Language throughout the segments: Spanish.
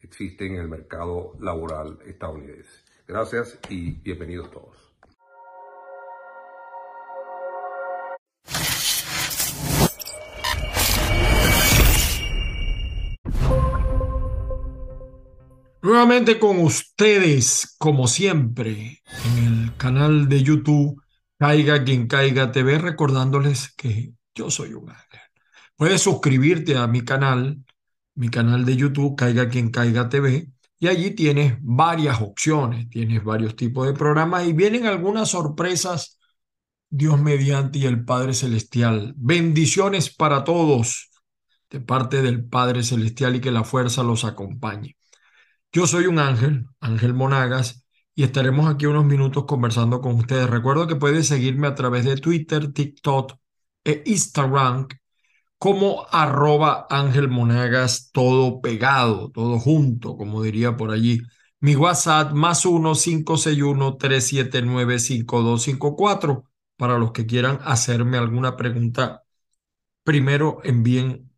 existen en el mercado laboral estadounidense. Gracias y bienvenidos todos. Nuevamente con ustedes, como siempre, en el canal de YouTube Caiga quien caiga TV, recordándoles que yo soy un ángel. Puedes suscribirte a mi canal, mi canal de YouTube, Caiga quien caiga TV, y allí tienes varias opciones, tienes varios tipos de programas y vienen algunas sorpresas, Dios mediante y el Padre Celestial. Bendiciones para todos de parte del Padre Celestial y que la fuerza los acompañe. Yo soy un ángel, Ángel Monagas, y estaremos aquí unos minutos conversando con ustedes. Recuerdo que puedes seguirme a través de Twitter, TikTok e Instagram como arroba Ángel Monagas, todo pegado, todo junto, como diría por allí. Mi WhatsApp más 1-561-379-5254 para los que quieran hacerme alguna pregunta. Primero envíen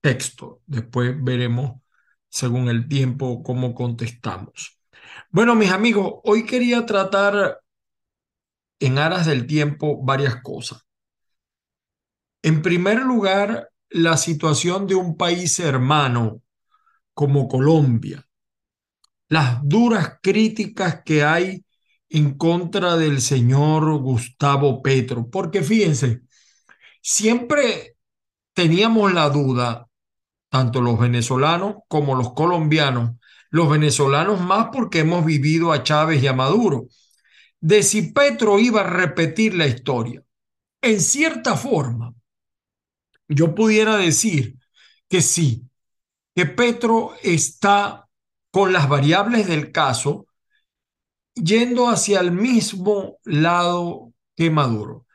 texto, después veremos según el tiempo cómo contestamos. Bueno, mis amigos, hoy quería tratar en aras del tiempo varias cosas. En primer lugar, la situación de un país hermano como Colombia, las duras críticas que hay en contra del señor Gustavo Petro, porque fíjense, siempre teníamos la duda, tanto los venezolanos como los colombianos, los venezolanos más porque hemos vivido a Chávez y a Maduro, de si Petro iba a repetir la historia. En cierta forma, yo pudiera decir que sí, que Petro está con las variables del caso yendo hacia el mismo lado que Maduro.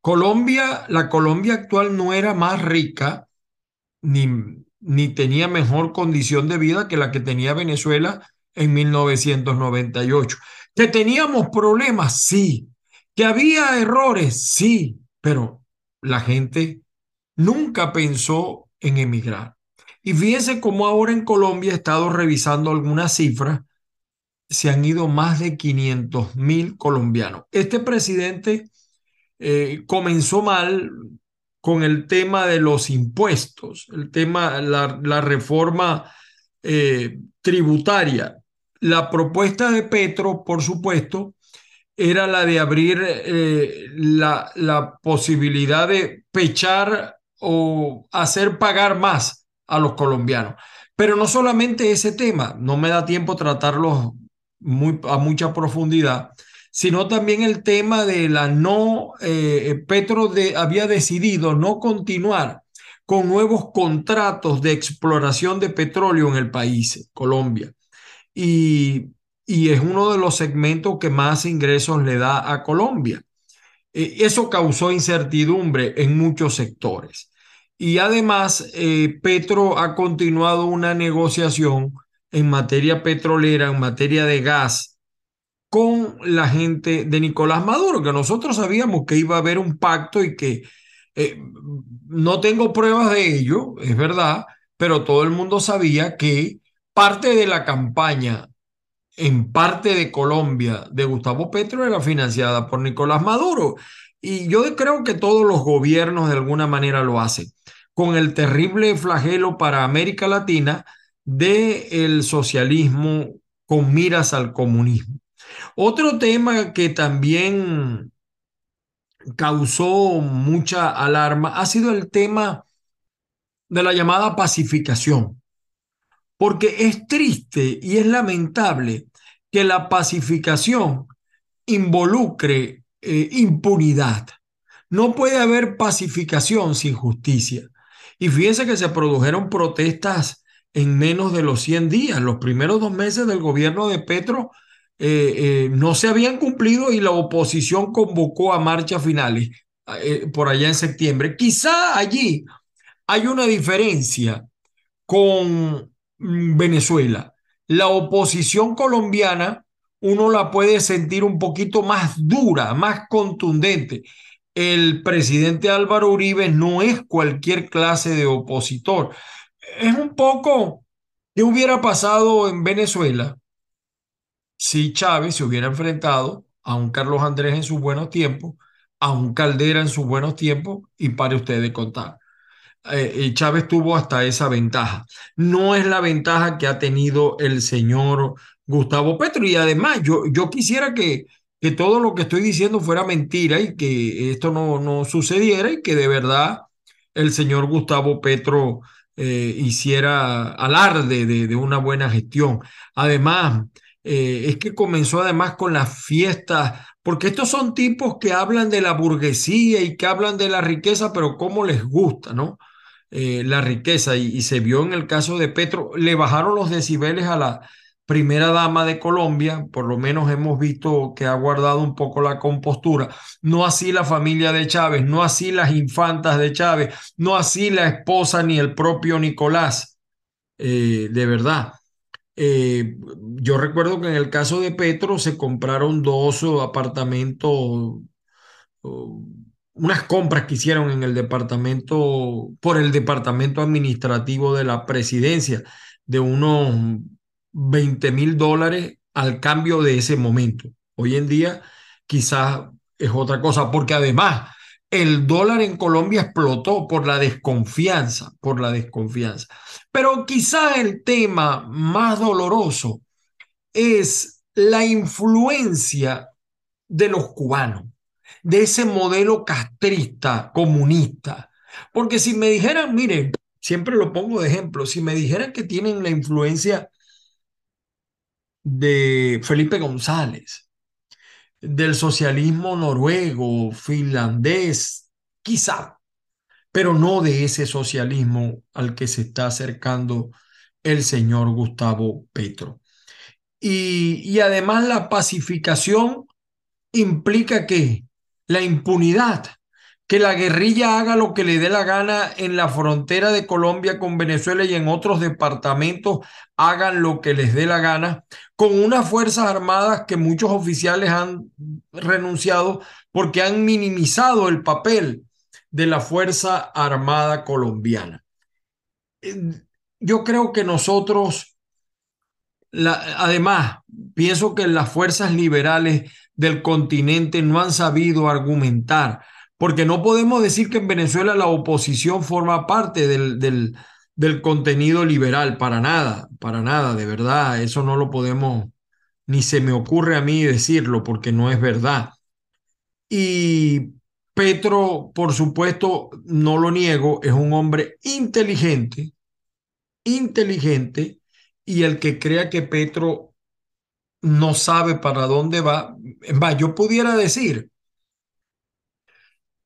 Colombia, la Colombia actual no era más rica ni, ni tenía mejor condición de vida que la que tenía Venezuela en 1998. Que teníamos problemas, sí. Que había errores, sí. Pero la gente nunca pensó en emigrar. Y fíjense cómo ahora en Colombia he estado revisando algunas cifras. Se han ido más de 500 mil colombianos. Este presidente eh, comenzó mal, con el tema de los impuestos, el tema, la, la reforma eh, tributaria. La propuesta de Petro, por supuesto, era la de abrir eh, la, la posibilidad de pechar o hacer pagar más a los colombianos. Pero no solamente ese tema, no me da tiempo tratarlo muy, a mucha profundidad, sino también el tema de la no, eh, Petro de, había decidido no continuar con nuevos contratos de exploración de petróleo en el país, Colombia. Y, y es uno de los segmentos que más ingresos le da a Colombia. Eh, eso causó incertidumbre en muchos sectores. Y además, eh, Petro ha continuado una negociación en materia petrolera, en materia de gas, con la gente de Nicolás Maduro, que nosotros sabíamos que iba a haber un pacto y que eh, no tengo pruebas de ello, es verdad, pero todo el mundo sabía que parte de la campaña en parte de Colombia de Gustavo Petro era financiada por Nicolás Maduro. Y yo creo que todos los gobiernos de alguna manera lo hacen, con el terrible flagelo para América Latina del el socialismo con miras al comunismo. Otro tema que también causó mucha alarma ha sido el tema de la llamada pacificación, porque es triste y es lamentable que la pacificación involucre eh, impunidad. No puede haber pacificación sin justicia. Y fíjense que se produjeron protestas en menos de los 100 días. Los primeros dos meses del gobierno de Petro eh, eh, no se habían cumplido y la oposición convocó a marchas finales por allá en septiembre. Quizá allí hay una diferencia con Venezuela. La oposición colombiana uno la puede sentir un poquito más dura, más contundente. El presidente Álvaro Uribe no es cualquier clase de opositor. Es un poco, ¿qué hubiera pasado en Venezuela si Chávez se hubiera enfrentado a un Carlos Andrés en sus buenos tiempos, a un Caldera en sus buenos tiempos, y para usted de contar. Eh, Chávez tuvo hasta esa ventaja. No es la ventaja que ha tenido el señor Gustavo Petro. Y además, yo, yo quisiera que, que todo lo que estoy diciendo fuera mentira y que esto no, no sucediera y que de verdad el señor Gustavo Petro eh, hiciera alarde de, una buena gestión. Además, eh, es que comenzó además con las fiestas, porque estos son tipos que hablan de la burguesía y que hablan de la riqueza, pero cómo les gusta, ¿no? Eh, la riqueza, y, se vio en el caso de Petro, le bajaron los decibeles a la primera dama de Colombia, por lo menos hemos visto que ha guardado un poco la compostura, no así la familia de Chávez, no así las infantas de Chávez, no así la esposa ni el propio Nicolás, eh, de verdad. Eh, yo recuerdo que en el caso de Petro se compraron dos apartamentos, unas compras que hicieron en el departamento, por el departamento administrativo de la presidencia, de unos 20 mil dólares al cambio de ese momento. Hoy en día quizás es otra cosa, porque además el dólar en Colombia explotó por la desconfianza, por la desconfianza. Pero quizá el tema más doloroso es la influencia de los cubanos, de ese modelo castrista, comunista. Porque si me dijeran, miren, siempre lo pongo de ejemplo, si me dijeran que tienen la influencia de Felipe González, del socialismo noruego, finlandés, quizá, pero no de ese socialismo al que se está acercando el señor Gustavo Petro. Y, y además la pacificación implica que la impunidad que la guerrilla haga lo que le dé la gana en la frontera de Colombia con Venezuela y en otros departamentos hagan lo que les dé la gana, con unas Fuerzas Armadas que muchos oficiales han renunciado porque han minimizado el papel de la Fuerza Armada colombiana. Yo creo que nosotros, la, además, pienso que las fuerzas liberales del continente no han sabido argumentar porque no podemos decir que en Venezuela la oposición forma parte del, del, del contenido liberal, para nada, para nada, de verdad, eso no lo podemos, ni se me ocurre a mí decirlo, porque no es verdad. Y Petro, por supuesto, no lo niego, es un hombre inteligente, inteligente, y el que crea que Petro no sabe para dónde va, va, yo pudiera decir,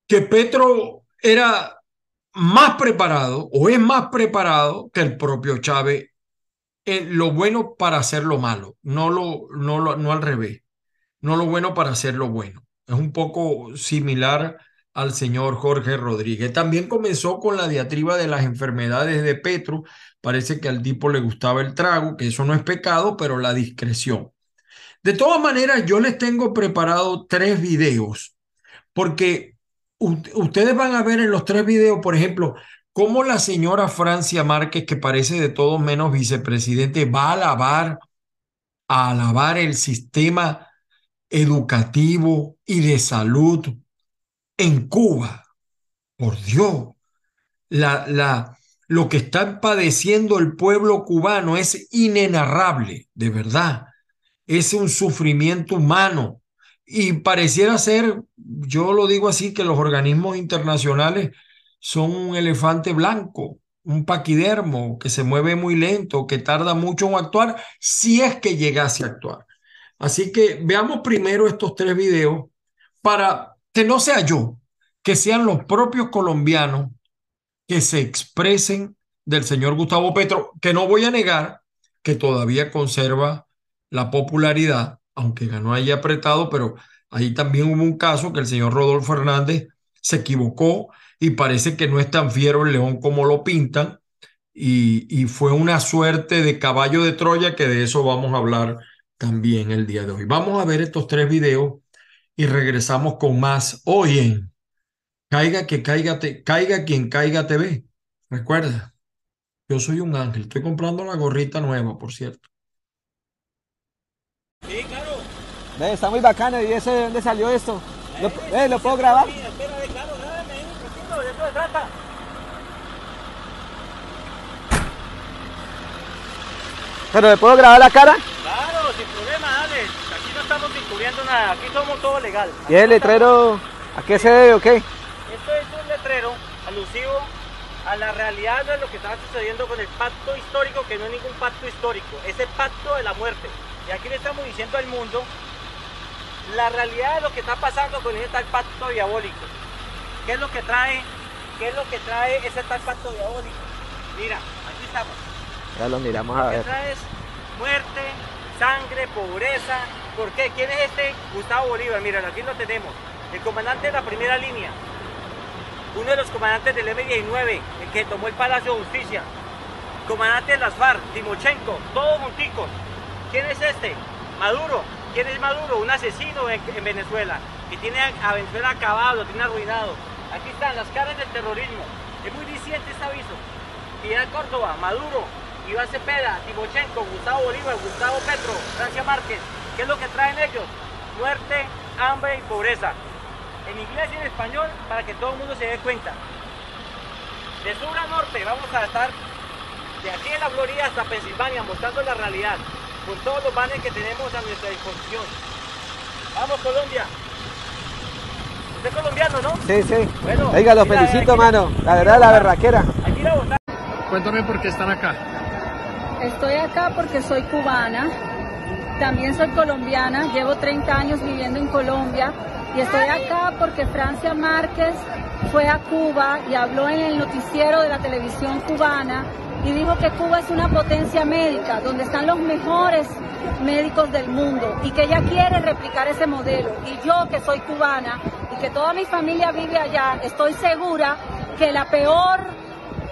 que Petro era más preparado o es más preparado que el propio Chávez en lo bueno para hacer lo malo, no, lo, no, lo, no al revés, no lo bueno para hacer lo bueno. Es un poco similar al señor Jorge Rodríguez. También comenzó con la diatriba de las enfermedades de Petro. Parece que al tipo le gustaba el trago, que eso no es pecado, pero la discreción. De todas maneras, yo les tengo preparado tres videos, porque ustedes van a ver en los tres videos, por ejemplo, cómo la señora Francia Márquez, que parece de todo menos vicepresidente, va a alabar, a alabar el sistema educativo y de salud en Cuba. Por Dios, la, la, lo que está padeciendo el pueblo cubano es inenarrable, de verdad. Es un sufrimiento humano. Y pareciera ser, yo lo digo así, que los organismos internacionales son un elefante blanco, un paquidermo que se mueve muy lento, que tarda mucho en actuar, si es que llegase a actuar. Así que veamos primero estos tres videos para que no sea yo, que sean los propios colombianos que se expresen del señor Gustavo Petro, que no voy a negar que todavía conserva la popularidad, aunque ganó ahí apretado, pero ahí también hubo un caso que el señor Rodolfo Hernández se equivocó y parece que no es tan fiero el león como lo pintan y, y fue una suerte de caballo de Troya que de eso vamos a hablar también el día de hoy. Vamos a ver estos tres videos y regresamos con más hoy Caiga que caiga, te, caiga quien caiga TV. Recuerda, yo soy un ángel. Estoy comprando la gorrita nueva, por cierto. Sí, claro. Ve, está muy bacano. ¿Y ese de dónde salió esto? ¿Lo, ve, ¿lo puedo grabar? Sí, espera, claro, grábame, tranquilo, de eso se trata. ¿Pero le puedo grabar la cara? Claro, sin problema, dale. Aquí no estamos descubriendo nada, aquí somos todo legal. ¿Y el letrero a qué se debe o qué? Esto es un letrero alusivo a la realidad de lo que estaba sucediendo con el pacto histórico, que no es ningún pacto histórico, es el pacto de la muerte. Y aquí le estamos diciendo al mundo la realidad de lo que está pasando con ese tal pacto diabólico. ¿Qué es lo que trae? ¿Qué es lo que trae ese tal pacto diabólico? Mira, aquí estamos. Ya lo miramos a que ver. trae es muerte, sangre, pobreza. ¿Por qué? ¿Quién es este? Gustavo Bolívar. Miren, aquí lo tenemos. El comandante de la primera línea. Uno de los comandantes del M-19, el que tomó el Palacio de Justicia. Comandante de las FARC, Timochenko, todos junticos. ¿Quién es este? Maduro. ¿Quién es Maduro? Un asesino en, en Venezuela, que tiene a Venezuela acabado, lo tiene arruinado. Aquí están las caras del terrorismo. Es muy diciente este aviso. Fidel Córdoba, Maduro, Iván Cepeda, Timochenko, Gustavo Bolívar, Gustavo Petro, Francia Márquez. ¿Qué es lo que traen ellos? Muerte, hambre y pobreza. En inglés y en español para que todo el mundo se dé cuenta. De sur a norte vamos a estar de aquí en la Florida hasta Pensilvania mostrando la realidad con todos los banners que tenemos a nuestra disposición. Vamos Colombia. Usted es colombiano, ¿no? Sí, sí. Bueno, Oiga, lo felicito, la- mano. La verdad, la berraquera. Aquí la votar. Cuéntame por qué están acá. Estoy acá porque soy cubana, también soy colombiana, llevo 30 años viviendo en Colombia y estoy acá porque Francia Márquez fue a Cuba y habló en el noticiero de la televisión cubana y dijo que Cuba es una potencia médica, donde están los mejores médicos del mundo y que ella quiere replicar ese modelo. Y yo que soy cubana y que toda mi familia vive allá, estoy segura que la peor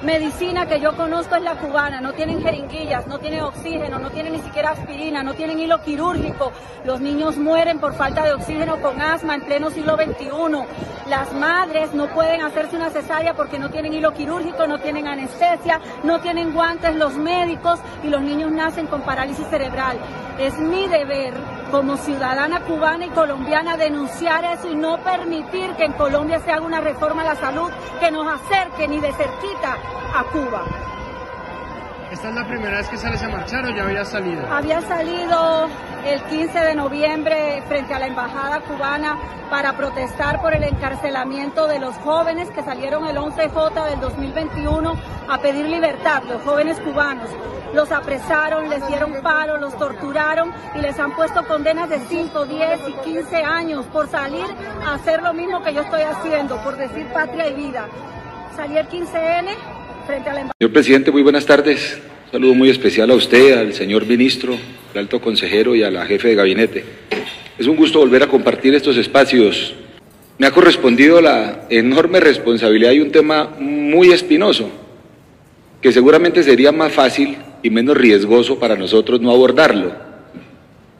medicina que yo conozco es la cubana, no tienen jeringuillas, no tienen oxígeno, no tienen ni siquiera aspirina, no tienen hilo quirúrgico, los niños mueren por falta de oxígeno con asma en pleno siglo XXI, las madres no pueden hacerse una cesárea porque no tienen hilo quirúrgico, no tienen anestesia, no tienen guantes los médicos y los niños nacen con parálisis cerebral. Es mi deber como ciudadana cubana y colombiana denunciar eso y no permitir que en Colombia se haga una reforma a la salud que nos acerque ni de cerquita a Cuba. ¿Esta es la primera vez que sales a marchar o ya había salido? Había salido el 15 de noviembre frente a la embajada cubana para protestar por el encarcelamiento de los jóvenes que salieron el 11J del 2021 a pedir libertad, los jóvenes cubanos. Los apresaron, les dieron paro, los torturaron y les han puesto condenas de 5, 10 y 15 años por salir a hacer lo mismo que yo estoy haciendo, por decir patria y vida. Salí el 15N Señor presidente, muy buenas tardes. Un saludo muy especial a usted, al señor ministro, al alto consejero y a la jefe de gabinete. Es un gusto volver a compartir estos espacios. Me ha correspondido la enorme responsabilidad y un tema muy espinoso, que seguramente sería más fácil y menos riesgoso para nosotros no abordarlo,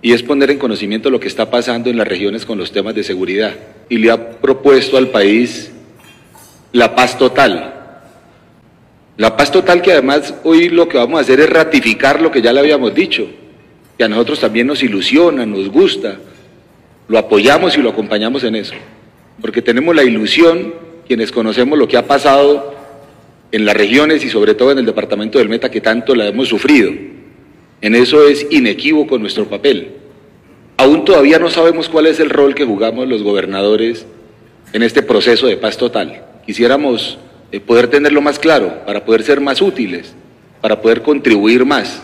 y es poner en conocimiento lo que está pasando en las regiones con los temas de seguridad. Y le ha propuesto al país la paz total. La paz total que además hoy lo que vamos a hacer es ratificar lo que ya le habíamos dicho, que a nosotros también nos ilusiona, nos gusta, lo apoyamos y lo acompañamos en eso, porque tenemos la ilusión, quienes conocemos lo que ha pasado en las regiones y sobre todo en el departamento del Meta que tanto la hemos sufrido. En eso es inequívoco nuestro papel. Aún todavía no sabemos cuál es el rol que jugamos los gobernadores en este proceso de paz total. Quisiéramos eh, poder tenerlo más claro para poder ser más útiles, para poder contribuir más.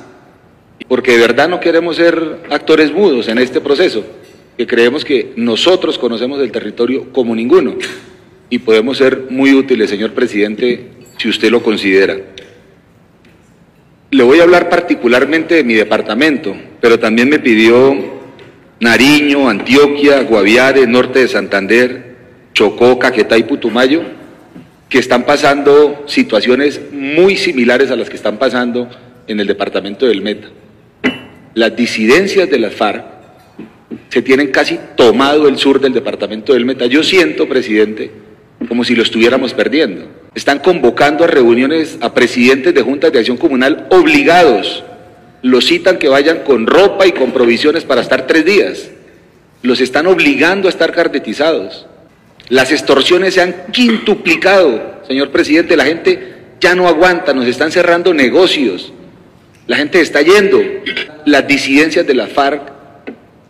Porque de verdad no queremos ser actores mudos en este proceso, que creemos que nosotros conocemos el territorio como ninguno y podemos ser muy útiles, señor presidente, si usted lo considera. Le voy a hablar particularmente de mi departamento, pero también me pidió Nariño, Antioquia, Guaviare, norte de Santander, Chocó, Caquetá y Putumayo, que están pasando situaciones muy similares a las que están pasando en el departamento del Meta. Las disidencias de las FARC se tienen casi tomado el sur del departamento del Meta. Yo siento, presidente, como si lo estuviéramos perdiendo. Están convocando a reuniones a presidentes de juntas de acción comunal obligados. Los citan que vayan con ropa y con provisiones para estar tres días. Los están obligando a estar carnetizados. Las extorsiones se han quintuplicado, señor presidente. La gente ya no aguanta, nos están cerrando negocios. La gente está yendo. Las disidencias de la FARC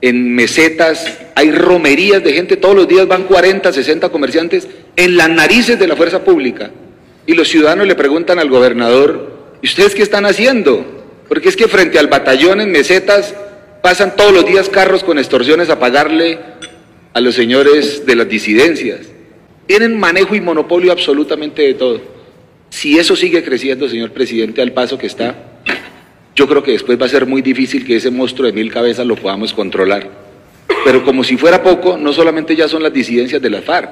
en mesetas, hay romerías de gente, todos los días van 40, 60 comerciantes en las narices de la fuerza pública. Y los ciudadanos le preguntan al gobernador, ¿y ustedes qué están haciendo? Porque es que frente al batallón en mesetas pasan todos los días carros con extorsiones a pagarle a los señores de las disidencias. Tienen manejo y monopolio absolutamente de todo. Si eso sigue creciendo, señor presidente, al paso que está, yo creo que después va a ser muy difícil que ese monstruo de mil cabezas lo podamos controlar. Pero como si fuera poco, no solamente ya son las disidencias de la FARC,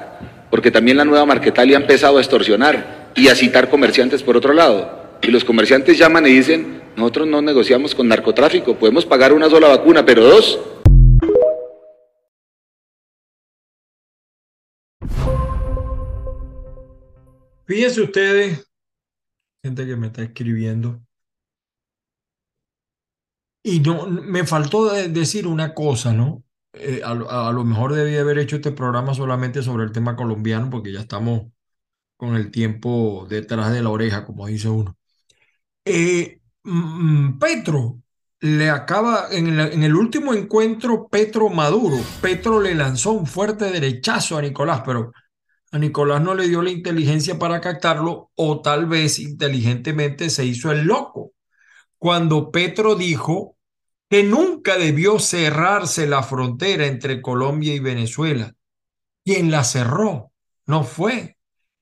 porque también la nueva Marquetalia ha empezado a extorsionar y a citar comerciantes por otro lado. Y los comerciantes llaman y dicen, nosotros no negociamos con narcotráfico, podemos pagar una sola vacuna, pero dos. Fíjense ustedes, gente que me está escribiendo, y no, me faltó decir una cosa, ¿no? Eh, a, lo mejor debía haber hecho este programa solamente sobre el tema colombiano, porque ya estamos con el tiempo detrás de la oreja, como dice uno. Eh, mm, Petro le acaba, en el último encuentro, Petro Maduro, Petro le lanzó un fuerte derechazo a Nicolás, pero a Nicolás no le dio la inteligencia para captarlo, o tal vez inteligentemente se hizo el loco cuando Petro dijo que nunca debió cerrarse la frontera entre Colombia y Venezuela. Quien la cerró no fue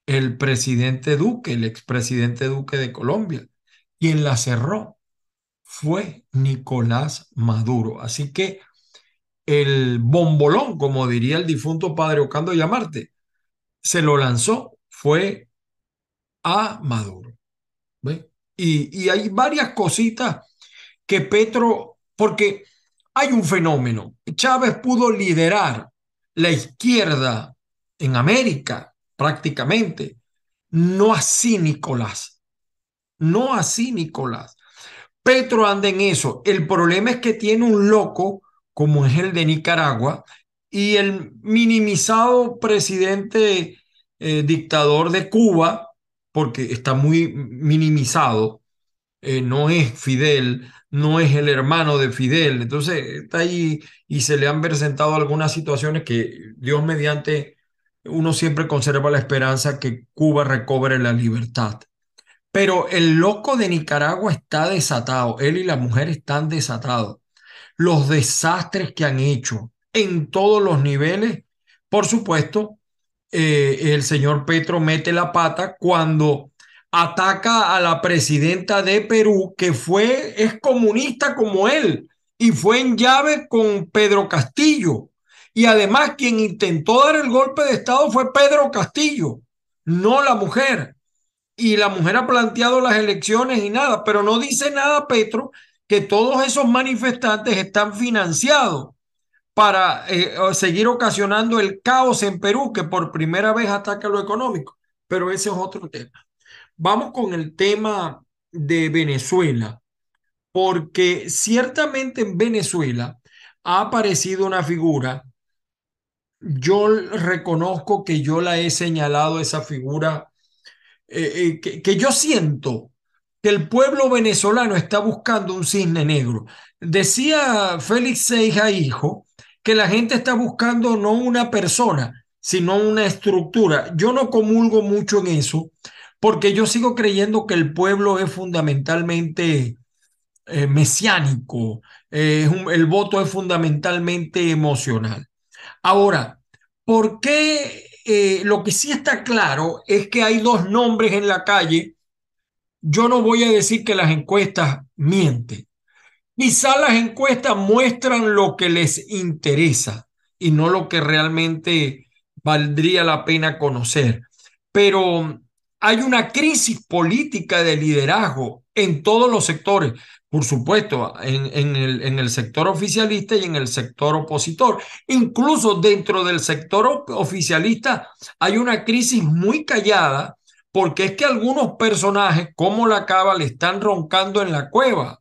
el presidente Duque, el expresidente Duque de Colombia. Quien la cerró fue Nicolás Maduro. Así que el bombolón, como diría el difunto padre Ocando Llamarte, se lo lanzó, fue a Maduro. ¿Ve? Y, hay varias cositas que Petro, porque hay un fenómeno. Chávez pudo liderar la izquierda en América prácticamente. No así Nicolás. No así Nicolás. Petro anda en eso. El problema es que tiene un loco como es el de Nicaragua y el minimizado presidente eh, dictador de Cuba, porque está muy minimizado, eh, no es Fidel, no es el hermano de Fidel, entonces está ahí y se le han presentado algunas situaciones que Dios mediante uno siempre conserva la esperanza que Cuba recobre la libertad. Pero el loco de Nicaragua está desatado, él y la mujer están desatados. Los desastres que han hecho en todos los niveles, por supuesto, eh, el señor Petro mete la pata cuando ataca a la presidenta de Perú, que fue, es comunista como él, y fue en llave con Pedro Castillo. Y además quien intentó dar el golpe de Estado fue Pedro Castillo, no la mujer. Y la mujer ha planteado las elecciones y nada, pero no dice nada Petro que todos esos manifestantes están financiados para eh, seguir ocasionando el caos en Perú, que por primera vez ataca lo económico. Pero ese es otro tema. Vamos con el tema de Venezuela, porque ciertamente en Venezuela ha aparecido una figura. Yo reconozco que yo la he señalado esa figura eh, que, que yo siento que el pueblo venezolano está buscando un cisne negro. Decía Félix Seija, hijo, que la gente está buscando no una persona, sino una estructura. Yo no comulgo mucho en eso, porque yo sigo creyendo que el pueblo es fundamentalmente eh, mesiánico, eh, el voto es fundamentalmente emocional. Ahora, ¿por qué? Eh, lo que sí está claro es que hay dos nombres en la calle. Yo no voy a decir que las encuestas mienten. Quizá las encuestas muestran lo que les interesa y no lo que realmente valdría la pena conocer. Pero hay una crisis política de liderazgo en todos los sectores por supuesto, en, el, en, el, sector oficialista y en el sector opositor. Incluso dentro del sector oficialista hay una crisis muy callada porque es que algunos personajes, como la Cava, le están roncando en la cueva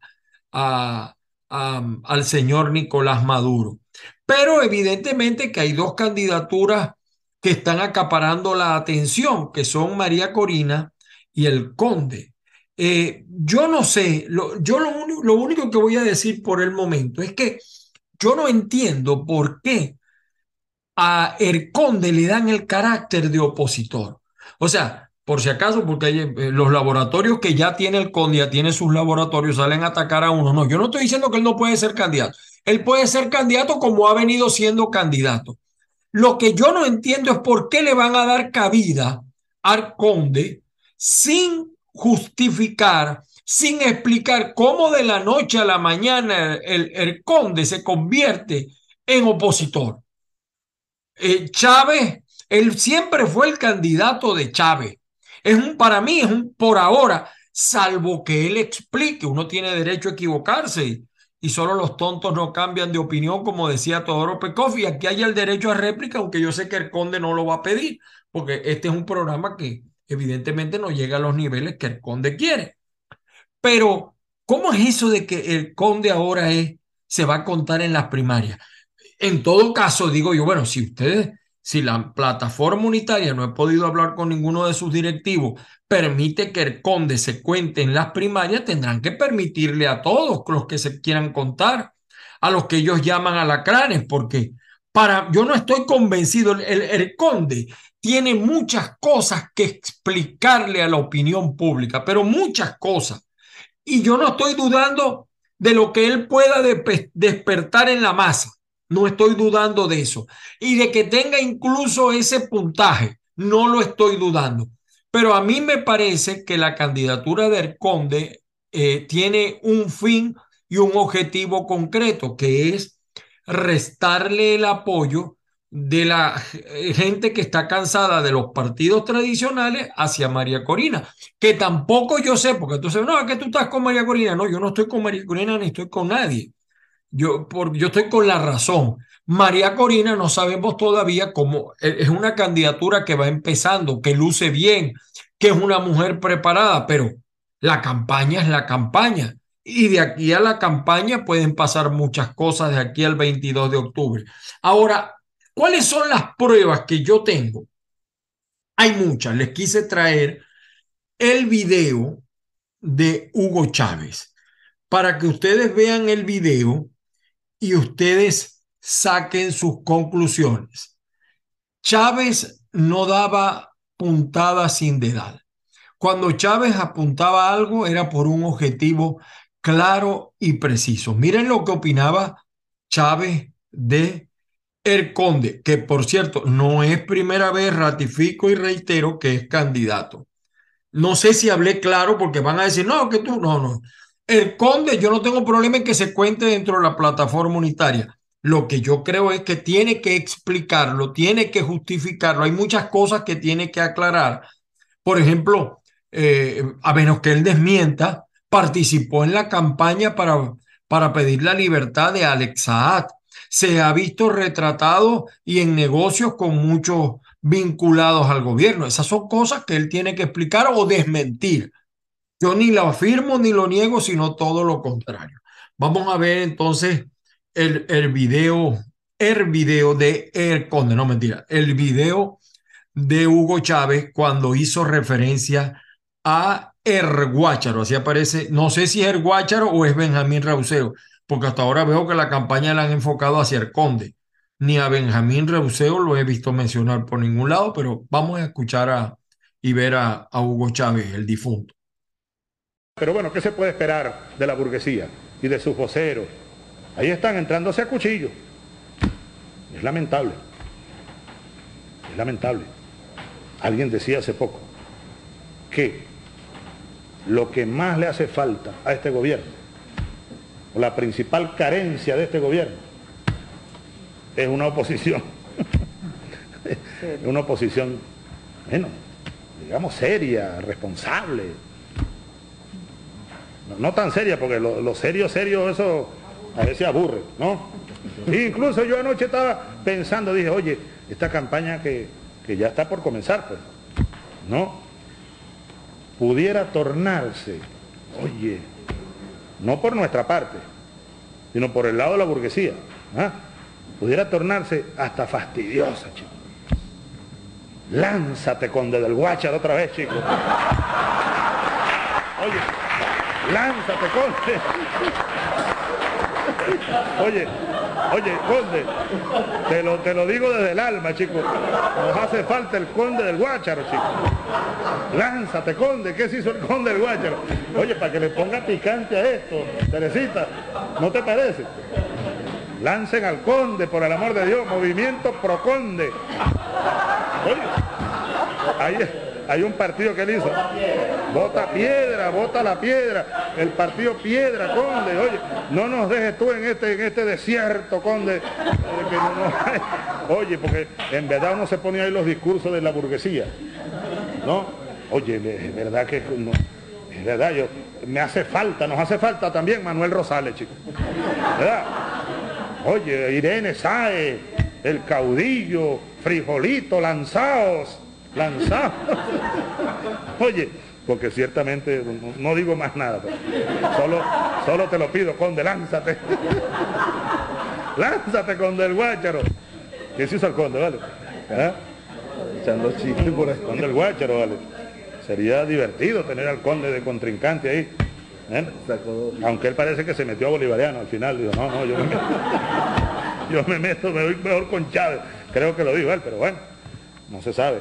a, al señor Nicolás Maduro. Pero evidentemente que hay dos candidaturas que están acaparando la atención, que son María Corina y el Conde. Eh, yo no sé, lo, yo lo, lo, único que voy a decir por el momento es que yo no entiendo por qué a Erconde le dan el carácter de opositor. O sea, por si acaso, porque eh, los laboratorios que ya tiene el Conde, ya tiene sus laboratorios, salen a atacar a uno. No, yo no estoy diciendo que él no puede ser candidato. Él puede ser candidato como ha venido siendo candidato. Lo que yo no entiendo es por qué le van a dar cabida al Conde sin justificar sin explicar cómo de la noche a la mañana el, el conde se convierte en opositor. Eh, Chávez, él siempre fue el candidato de Chávez. Es un, para mí, es un por ahora, salvo que él explique, uno tiene derecho a equivocarse y solo los tontos no cambian de opinión, como decía Todoro Pekov, y aquí hay el derecho a réplica, aunque yo sé que el conde no lo va a pedir, porque este es un programa que evidentemente no llega a los niveles que el conde quiere. Pero, ¿cómo es eso de que el conde ahora es, se va a contar en las primarias? En todo caso, digo yo, bueno, si ustedes, si la plataforma unitaria, no he podido hablar con ninguno de sus directivos, permite que el conde se cuente en las primarias, tendrán que permitirle a todos los que se quieran contar, a los que ellos llaman alacranes, porque para, yo no estoy convencido, el, el conde tiene muchas cosas que explicarle a la opinión pública, pero muchas cosas. Y yo no estoy dudando de lo que él pueda despertar en la masa. No estoy dudando de eso. Y de que tenga incluso ese puntaje. No lo estoy dudando. Pero a mí me parece que la candidatura del conde eh, tiene un fin y un objetivo concreto, que es restarle el apoyo de la gente que está cansada de los partidos tradicionales hacia María Corina, que tampoco yo sé, porque sabes, no, es que tú estás con María Corina, no, yo no estoy con María Corina ni estoy con nadie, yo, por, yo estoy con la razón. María Corina no sabemos todavía cómo, e, es una candidatura que va empezando, que luce bien, que es una mujer preparada, pero la campaña es la campaña. Y de aquí a la campaña pueden pasar muchas cosas de aquí al 22 de octubre. Ahora, ¿Cuáles son las pruebas que yo tengo? Hay muchas. Les quise traer el video de Hugo Chávez para que ustedes vean el video y ustedes saquen sus conclusiones. Chávez no daba puntada sin dedal. Cuando Chávez apuntaba algo era por un objetivo claro y preciso. Miren lo que opinaba Chávez de el Conde, que por cierto no es primera vez, ratifico y reitero que es candidato. No sé si hablé claro porque van a decir, no, que tú, no, no. El Conde, yo no tengo problema en que se cuente dentro de la plataforma unitaria. Lo que yo creo es que tiene que explicarlo, tiene que justificarlo. Hay muchas cosas que tiene que aclarar. Por ejemplo, eh, a menos que él desmienta, participó en la campaña para, para pedir la libertad de Alex Saad se ha visto retratado y en negocios con muchos vinculados al gobierno. Esas son cosas que él tiene que explicar o desmentir. Yo ni lo afirmo ni lo niego, sino todo lo contrario. Vamos a ver entonces el, el video, el video de El Conde, no mentira, el video de Hugo Chávez cuando hizo referencia a Erguácharo. Así aparece, no sé si es Erguácharo o es Benjamín Rauseo, porque hasta ahora veo que la campaña la han enfocado hacia el Conde. Ni a Benjamín Rauseo lo he visto mencionar por ningún lado, pero vamos a escuchar a, y ver a, a Hugo Chávez, el difunto. Pero bueno, ¿qué se puede esperar de la burguesía y de sus voceros? Ahí están entrándose a cuchillo. Es lamentable. Es lamentable. Alguien decía hace poco que lo que más le hace falta a este gobierno, o la principal carencia de este gobierno, es una oposición. una oposición, bueno, digamos, seria, responsable. No, tan seria, porque lo, serio, serio, eso a veces aburre, ¿no? incluso yo anoche estaba pensando, dije, oye, esta campaña que, que ya está por comenzar, pues, ¿no? Pudiera tornarse, oye, no por nuestra parte, sino por el lado de la burguesía, ¿ah? pudiera tornarse hasta fastidiosa, chico. Lánzate, conde del Guachar, otra vez, chico. Oye, lánzate, conde. Oye, oye, conde, te lo, te lo digo desde el alma, chico. Nos hace falta el conde del Guácharo, chico. Lánzate, conde. ¿Qué se hizo el conde del Guácharo? Oye, para que le ponga picante a esto, Teresita, ¿no te parece? Lancen al conde, por el amor de Dios, movimiento pro conde. Oye, hay un partido que él hizo. Bota piedra, bota la piedra. El partido piedra, conde. Oye, no nos dejes tú en este, en este desierto, conde. Oye, porque en verdad uno se pone ahí los discursos de la burguesía. ¿No? Oye, es verdad que no, es verdad, yo, me hace falta, nos hace falta también Manuel Rosales, chicos. ¿Verdad? Oye, Irene Sae, el caudillo, frijolito, lanzaos, lanzaos. Oye, porque ciertamente no, no digo más nada, pues. solo, solo te lo pido, conde, lánzate. lánzate, conde el guácharo. ¿Qué se hizo el conde, vale? ¿Ah? Echando chistes por ahí. Conde el guácharo, vale. Sería divertido tener al conde de contrincante ahí. ¿Eh? Aunque él parece que se metió a bolivariano al final, digo, no, no, yo me meto, yo me meto, me voy mejor con Chávez. Creo que lo dijo él, pero bueno, no se sabe.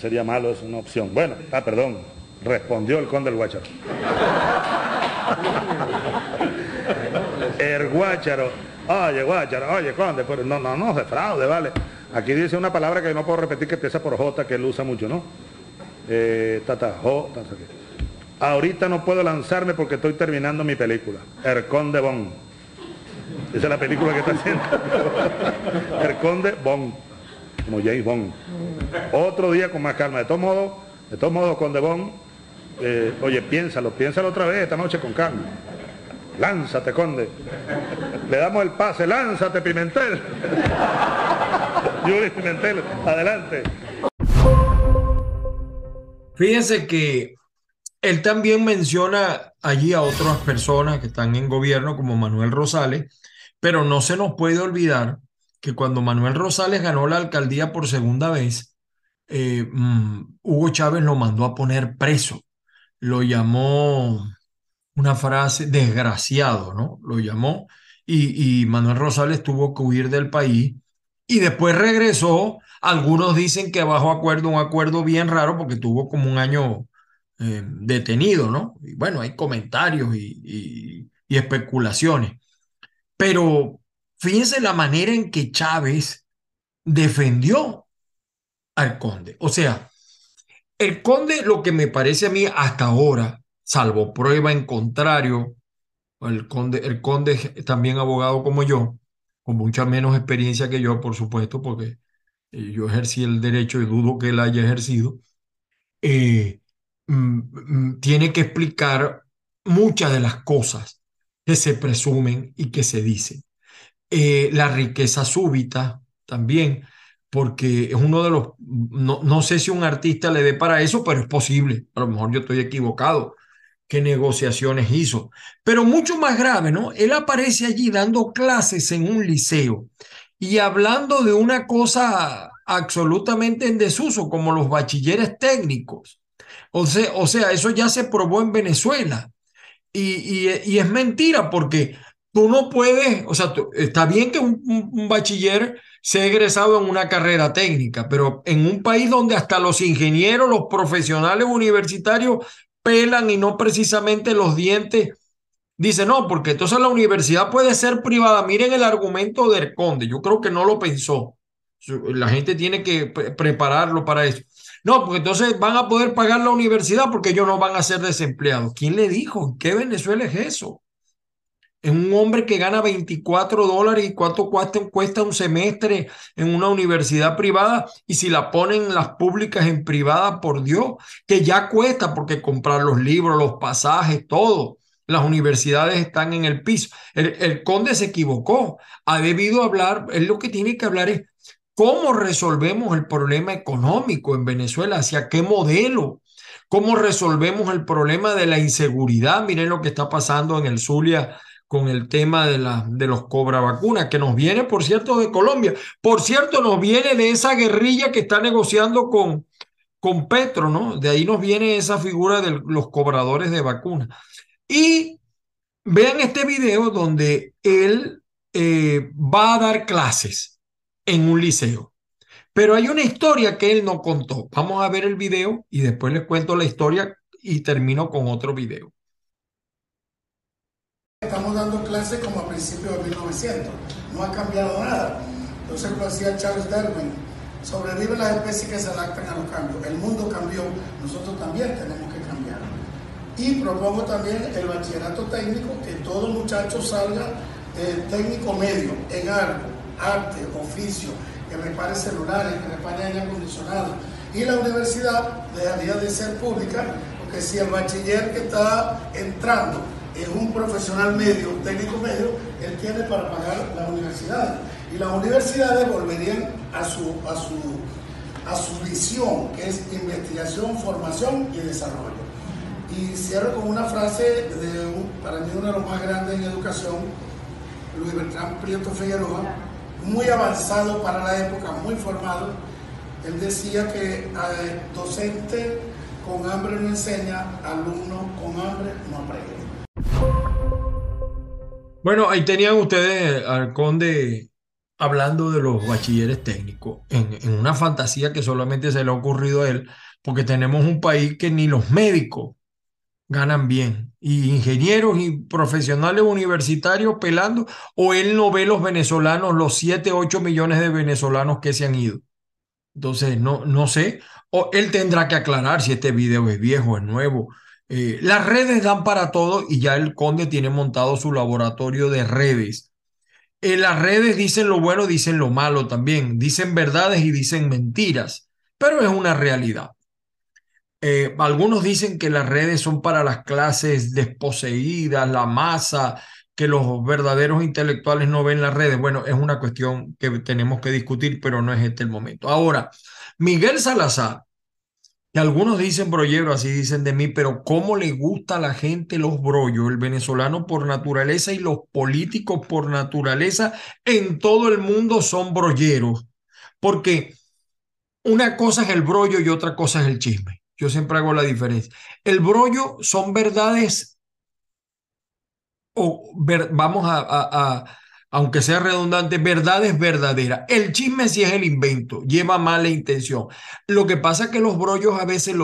Sería malo, es una opción. Bueno, ah, perdón, respondió el conde del Guácharo. El Guácharo, oye, Guácharo, oye, conde, pero no, no, no, fraude, vale. Aquí dice una palabra que no puedo repetir que empieza por J, que él usa mucho, ¿no? Eh, tata, J, Ahorita no puedo lanzarme porque estoy terminando mi película, El Conde Bon. Esa es la película que está haciendo. El Conde Bon, como James Bond. Otro día con más calma. De todos modos, de todos modos, Conde Bon, eh, oye, piénsalo, piénsalo otra vez esta noche con calma. Lánzate, Conde. Le damos el pase, lánzate, Pimentel. Yuri Pimentel, adelante. Fíjense que él también menciona allí a otras personas que están en gobierno, como Manuel Rosales, pero no se nos puede olvidar que cuando Manuel Rosales ganó la alcaldía por segunda vez, eh, mm, Hugo Chávez lo mandó a poner preso. Lo llamó una frase desgraciado, ¿no? Lo llamó y, y Manuel Rosales tuvo que huir del país y después regresó. Algunos dicen que bajo acuerdo, un acuerdo bien raro porque tuvo como un año eh, detenido, ¿no? Y bueno, hay comentarios y, especulaciones. Pero fíjense la manera en que Chávez defendió al conde. O sea, el conde, lo que me parece a mí hasta ahora, salvo prueba en contrario, el conde, el conde es también abogado como yo, con mucha menos experiencia que yo, por supuesto, porque yo ejercí el derecho y dudo que él haya ejercido. Eh, tiene que explicar muchas de las cosas que se presumen y que se dicen. Eh, la riqueza súbita también, porque es uno de los, no, no sé si un artista le dé para eso, pero es posible, a lo mejor yo estoy equivocado, qué negociaciones hizo. Pero mucho más grave, ¿no? Él aparece allí dando clases en un liceo y hablando de una cosa absolutamente en desuso, como los bachilleres técnicos. O sea, o sea eso ya se probó en Venezuela. Y, y, es mentira porque tú no puedes, o sea, está bien que un, un, bachiller sea egresado en una carrera técnica, pero en un país donde hasta los ingenieros, los profesionales universitarios pelan y no precisamente los dientes Dice, no, porque entonces la universidad puede ser privada. Miren el argumento del conde. Yo creo que no lo pensó. La gente tiene que prepararlo para eso. No, porque entonces van a poder pagar la universidad porque ellos no van a ser desempleados. ¿Quién le dijo? ¿Qué Venezuela es eso? Es un hombre que gana 24 dólares y cuánto cuesta, un semestre en una universidad privada y si la ponen las públicas en privada, por Dios, que ya cuesta porque comprar los libros, los pasajes, todo. Las universidades están en el piso. El, conde se equivocó. Ha debido hablar, él lo que tiene que hablar es cómo resolvemos el problema económico en Venezuela, hacia qué modelo, cómo resolvemos el problema de la inseguridad. Miren lo que está pasando en el Zulia con el tema de, la, de los cobra vacunas, que nos viene, por cierto, de Colombia. Por cierto, nos viene de esa guerrilla que está negociando con, con Petro, ¿no? De ahí nos viene esa figura de los cobradores de vacunas. Y vean este video donde él eh, va a dar clases en un liceo. Pero hay una historia que él no contó. Vamos a ver el video y después les cuento la historia y termino con otro video. Estamos dando clases como a principios de 1900. No ha cambiado nada. Entonces lo hacía Charles Darwin. Sobreviven las especies que se adaptan a los cambios. El mundo cambió. Nosotros también tenemos que cambiar. Y propongo también el bachillerato técnico, que todo muchacho salga técnico medio en algo, arte, oficio, que repare celulares, que repare aire acondicionado. Y la universidad dejaría de ser pública, porque si el bachiller que está entrando es un profesional medio, técnico medio, él tiene para pagar la universidad. Y las universidades volverían a su, a su, a su visión, que es investigación, formación y desarrollo. Y cierro con una frase de, para mí, uno de los más grandes en educación, Luis Bertrán Prieto Figueroa, muy avanzado para la época, muy formado. Él decía que eh, docente con hambre no enseña, alumno con hambre no aprende. Bueno, ahí tenían ustedes al conde hablando de los bachilleres técnicos, en, una fantasía que solamente se le ha ocurrido a él, porque tenemos un país que ni los médicos ganan bien. Y ingenieros y profesionales universitarios pelando, o él no ve los venezolanos, los 7, 8 millones de venezolanos que se han ido. Entonces, no, no sé. O él tendrá que aclarar si este video es viejo, es nuevo. Eh, las redes dan para todo y ya el conde tiene montado su laboratorio de redes. Las redes dicen lo bueno, dicen lo malo también. Dicen verdades y dicen mentiras, pero es una realidad. Eh, algunos dicen que las redes son para las clases desposeídas, la masa, que los verdaderos intelectuales no ven las redes. Bueno, es una cuestión que tenemos que discutir, pero no es este el momento. Ahora, Miguel Salazar, que algunos dicen brollero, así dicen de mí, pero ¿cómo le gusta a la gente los brollos? El venezolano por naturaleza y los políticos por naturaleza en todo el mundo son brolleros, porque una cosa es el brollo y otra cosa es el chisme. Yo siempre hago la diferencia. El brollo son verdades, o vamos a, aunque sea redundante, verdades verdaderas. El chisme sí es el invento, lleva mala intención. Lo que pasa es que los brollos a veces,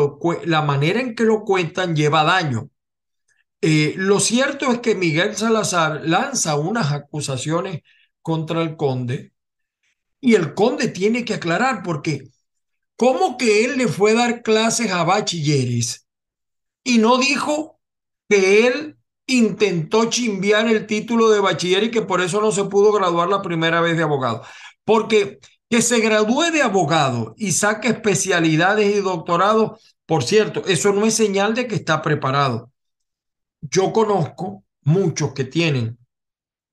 la manera en que lo cuentan lleva daño. Eh, lo cierto es que Miguel Salazar lanza unas acusaciones contra el conde y el conde tiene que aclarar porque ¿Cómo que él le fue a dar clases a bachilleres y no dijo que él intentó chimbiar el título de bachiller y que por eso no se pudo graduar la primera vez de abogado? Porque que se gradúe de abogado y saque especialidades y doctorados, por cierto, eso no es señal de que está preparado. Yo conozco muchos que tienen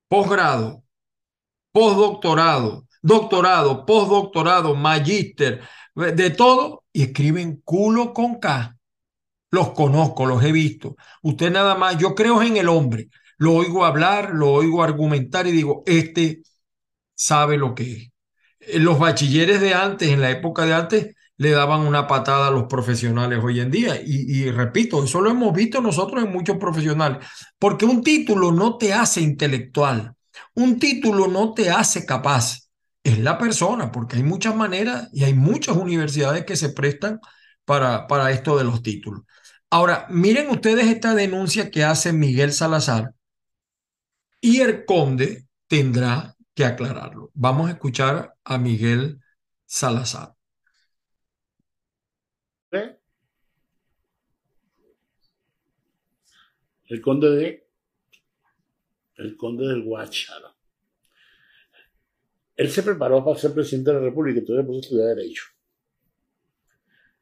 posgrado, postdoctorado, doctorado, postdoctorado, magíster, de todo y escriben culo con K. Los conozco, los he visto. Usted nada más, yo creo en el hombre. Lo oigo hablar, lo oigo argumentar y digo, este sabe lo que es. los bachilleres de antes, en la época de antes, le daban una patada a los profesionales hoy en día. Y, y, repito, eso lo hemos visto nosotros en muchos profesionales, porque un título no te hace intelectual, un título no te hace capaz, es la persona, porque hay muchas maneras y hay muchas universidades que se prestan para, para esto de los títulos. Ahora, miren ustedes esta denuncia que hace Miguel Salazar y el conde tendrá que aclararlo. Vamos a escuchar a Miguel Salazar. El conde de el conde del Guachara. Él se preparó para ser presidente de la República todavía puso estudiar Derecho.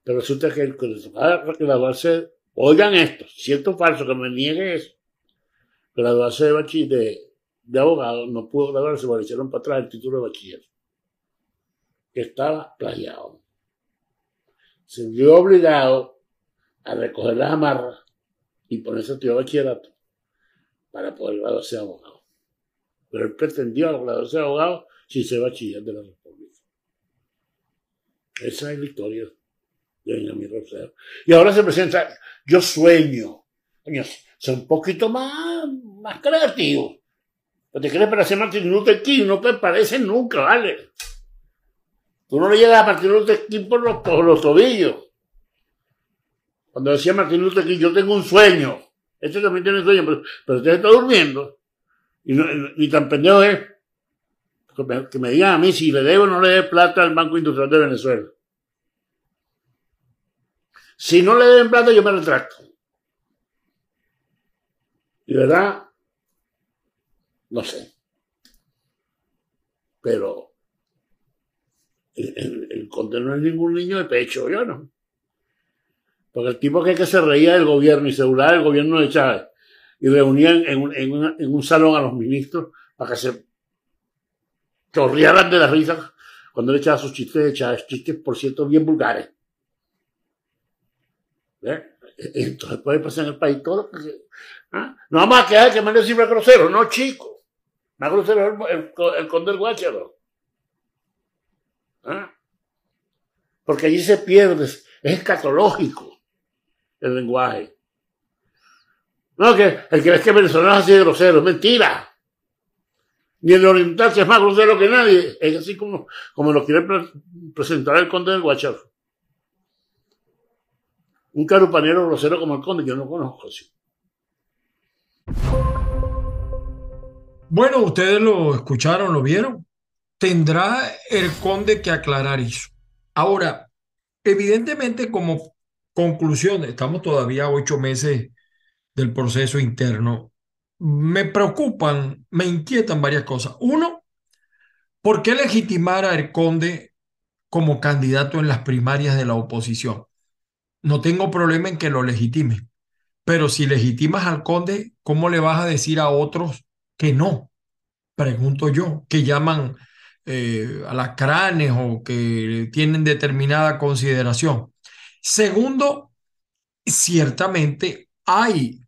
Pero resulta que él, cuando graduarse, oigan esto, cierto falso, que me niegue eso, graduarse de bachiller, de, abogado, no pudo graduarse, le hicieron para atrás el título de bachiller, que estaba plagiado. Se vio obligado a recoger las amarras y ponerse a estudiar bachillerato para poder graduarse de abogado. Pero él pretendió graduarse de abogado sin ser bachiller de la República. Esa es la historia Y ahora se presenta, yo sueño, soy un poquito más, más creativo. te crees para ser Martin Luther King, no te parece nunca, ¿vale? Tú no le llegas a Martin Luther King por los, por los tobillos. Cuando decía Martin Luther King, yo tengo un sueño. Este también tiene sueño, pero, pero usted está durmiendo. Y no, ni tan pendejo es que me, que me digan a mí si le debo o no le debo plata al Banco Industrial de Venezuela. Si no le deben plata, yo me retracto. Y verdad, no sé. Pero el, el, conde no es ningún niño de pecho, yo no. Porque el tipo que, se reía del gobierno y se burlaba del gobierno de Chávez y reunían en un, en, en un salón a los ministros para que se chorrearan de la risa cuando le echaba sus chistes de Chávez, chistes por cierto bien vulgares. ¿Eh? Entonces puede pasar en el país todo lo que... ¿ah? No vamos a quedar que me decir grosero, no chico. Más grosero el, el, conde del Guácharo. ¿Ah? Porque allí se pierde, es escatológico el lenguaje. No, que el que es que venezolano es así de grosero, es mentira. Ni el oriental que es más grosero que nadie, es así como, como lo quiere pre presentar el conde del Guacharo. Un carupanero grosero como el conde, yo no conozco así. Bueno, ustedes lo escucharon, lo vieron. Tendrá el conde que aclarar eso. Ahora, evidentemente como conclusión, estamos todavía ocho meses del proceso interno. Me preocupan, me inquietan varias cosas. Uno, ¿por qué legitimar a el conde como candidato en las primarias de la oposición? No tengo problema en que lo legitime, pero si legitimas al conde, ¿cómo le vas a decir a otros que no? Pregunto yo, que llaman eh, alacranes o que tienen determinada consideración. Segundo, ciertamente hay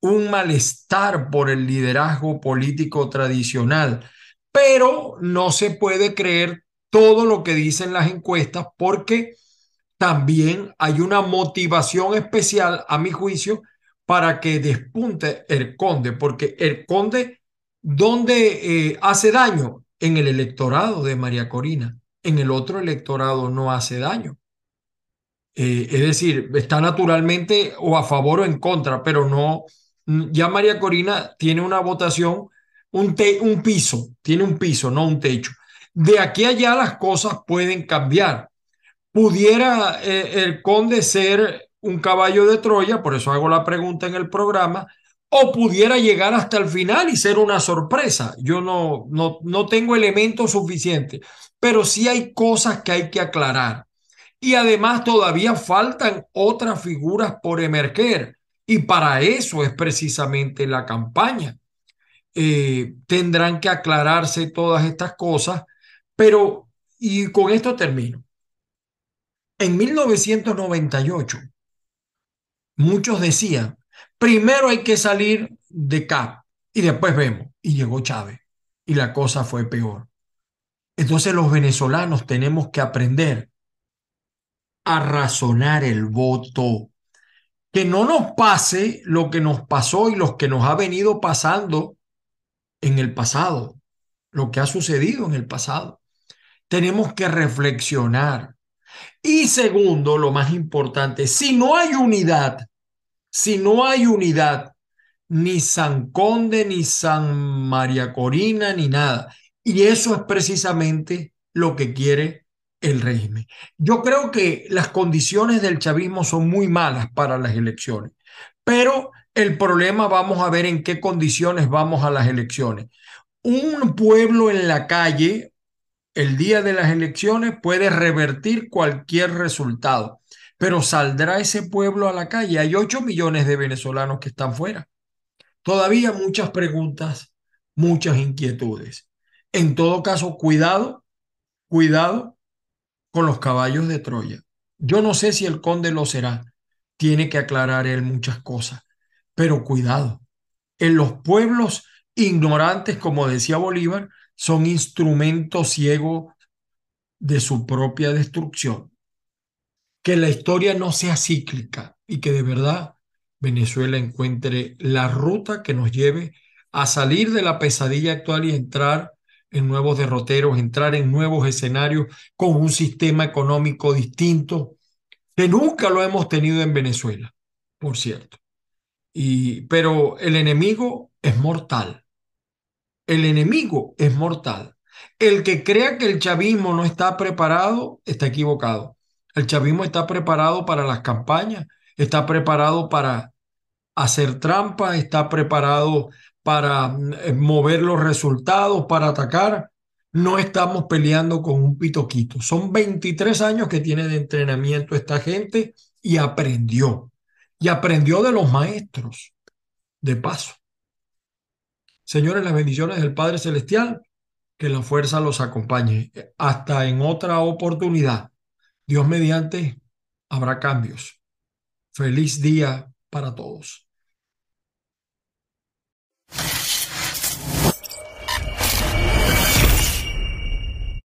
un malestar por el liderazgo político tradicional, pero no se puede creer todo lo que dicen las encuestas porque también hay una motivación especial, a mi juicio, para que despunte el conde, porque el conde, ¿dónde eh, hace daño? En el electorado de María Corina. En el otro electorado no hace daño. Eh, es decir, está naturalmente o a favor o en contra, pero no, ya María Corina tiene una votación, un, te, un piso, tiene un piso, no un techo. De aquí a allá las cosas pueden cambiar pudiera eh, el conde ser un caballo de Troya, por eso hago la pregunta en el programa, o pudiera llegar hasta el final y ser una sorpresa. Yo no, no, no tengo elementos suficientes, pero sí hay cosas que hay que aclarar. Y además todavía faltan otras figuras por emerger. Y para eso es precisamente la campaña. Eh, tendrán que aclararse todas estas cosas, pero, y con esto termino. En 1998, muchos decían, primero hay que salir de CAP y después vemos. Y llegó Chávez y la cosa fue peor. Entonces los venezolanos tenemos que aprender a razonar el voto. Que no nos pase lo que nos pasó y lo que nos ha venido pasando en el pasado, lo que ha sucedido en el pasado. Tenemos que reflexionar. Y segundo, lo más importante, si no hay unidad, si no hay unidad, ni San Conde, ni San María Corina, ni nada. Y eso es precisamente lo que quiere el régimen. Yo creo que las condiciones del chavismo son muy malas para las elecciones, pero el problema vamos a ver en qué condiciones vamos a las elecciones. Un pueblo en la calle el día de las elecciones puede revertir cualquier resultado, pero saldrá ese pueblo a la calle. Hay 8 millones de venezolanos que están fuera. Todavía muchas preguntas, muchas inquietudes. En todo caso, cuidado, cuidado con los caballos de Troya. Yo no sé si el conde lo será. Tiene que aclarar él muchas cosas. Pero cuidado. En los pueblos ignorantes, como decía Bolívar, son instrumentos ciegos de su propia destrucción. Que la historia no sea cíclica y que de verdad Venezuela encuentre la ruta que nos lleve a salir de la pesadilla actual y entrar en nuevos derroteros, entrar en nuevos escenarios con un sistema económico distinto, que nunca lo hemos tenido en Venezuela, por cierto. Y, pero el enemigo es mortal. El enemigo es mortal. El que crea que el chavismo no está preparado está equivocado. El chavismo está preparado para las campañas, está preparado para hacer trampa, está preparado para eh, mover los resultados, para atacar. No estamos peleando con un pitoquito. Son 23 años que tiene de entrenamiento esta gente y aprendió. Y aprendió de los maestros, de paso. Señores, las bendiciones del Padre Celestial, que la fuerza los acompañe. Hasta en otra oportunidad. Dios mediante, habrá cambios. Feliz día para todos.